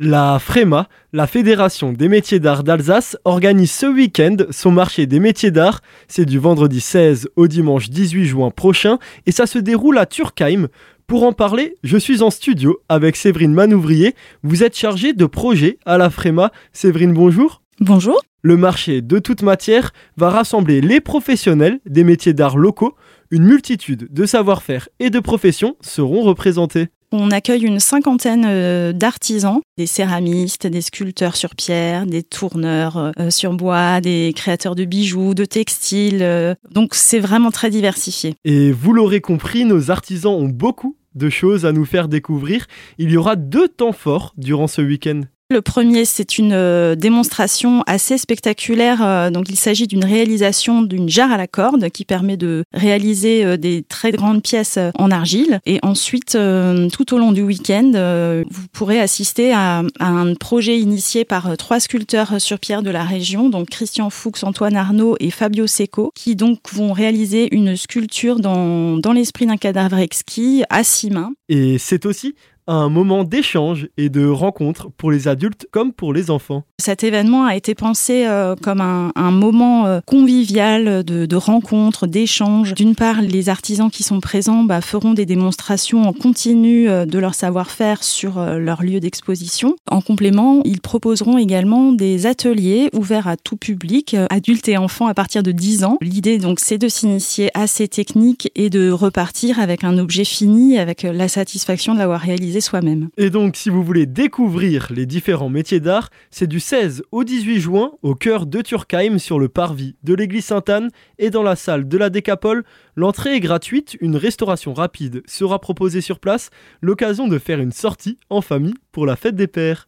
La FREMA, la Fédération des métiers d'art d'Alsace, organise ce week-end son marché des métiers d'art. C'est du vendredi 16 au dimanche 18 juin prochain et ça se déroule à Turkheim. Pour en parler, je suis en studio avec Séverine Manouvrier. Vous êtes chargée de projet à la FREMA. Séverine, bonjour. Bonjour. Le marché de toute matière va rassembler les professionnels des métiers d'art locaux. Une multitude de savoir-faire et de professions seront représentés. On accueille une cinquantaine euh, d'artisans, des céramistes, des sculpteurs sur pierre, des tourneurs euh, sur bois, des créateurs de bijoux, de textiles. Euh. Donc c'est vraiment très diversifié. Et vous l'aurez compris, nos artisans ont beaucoup de choses à nous faire découvrir. Il y aura deux temps forts durant ce week-end. Le premier, c'est une euh, démonstration assez spectaculaire. Euh, donc, il s'agit d'une réalisation d'une jarre à la corde qui permet de réaliser euh, des très grandes pièces en argile. Et ensuite, tout au long du week-end, vous pourrez assister à, un projet initié par trois sculpteurs sur pierre de la région, donc Christian Fuchs, Antoine Arnaud et Fabio Secco, qui donc vont réaliser une sculpture dans, dans l'esprit d'un cadavre exquis à six mains. Et c'est aussi un moment d'échange et de rencontre pour les adultes comme pour les enfants. Cet événement a été pensé euh, comme un, moment euh, convivial de, rencontre, d'échange. D'une part, les artisans qui sont présents bah, feront des démonstrations en continu euh, de leur savoir-faire sur leur lieu d'exposition. En complément, ils proposeront également des ateliers ouverts à tout public, adultes et enfants à partir de 10 ans. L'idée donc c'est de s'initier à ces techniques et de repartir avec un objet fini, avec la satisfaction de l'avoir réalisé soi-même. Et donc, si vous voulez découvrir les différents métiers d'art, c'est du 16 au 18 juin au cœur de Turkheim sur le parvis de l'église Sainte-Anne et dans la salle de la Décapole. L'entrée est gratuite, une restauration rapide sera proposée sur place, l'occasion de faire une sortie en famille pour la fête des pères.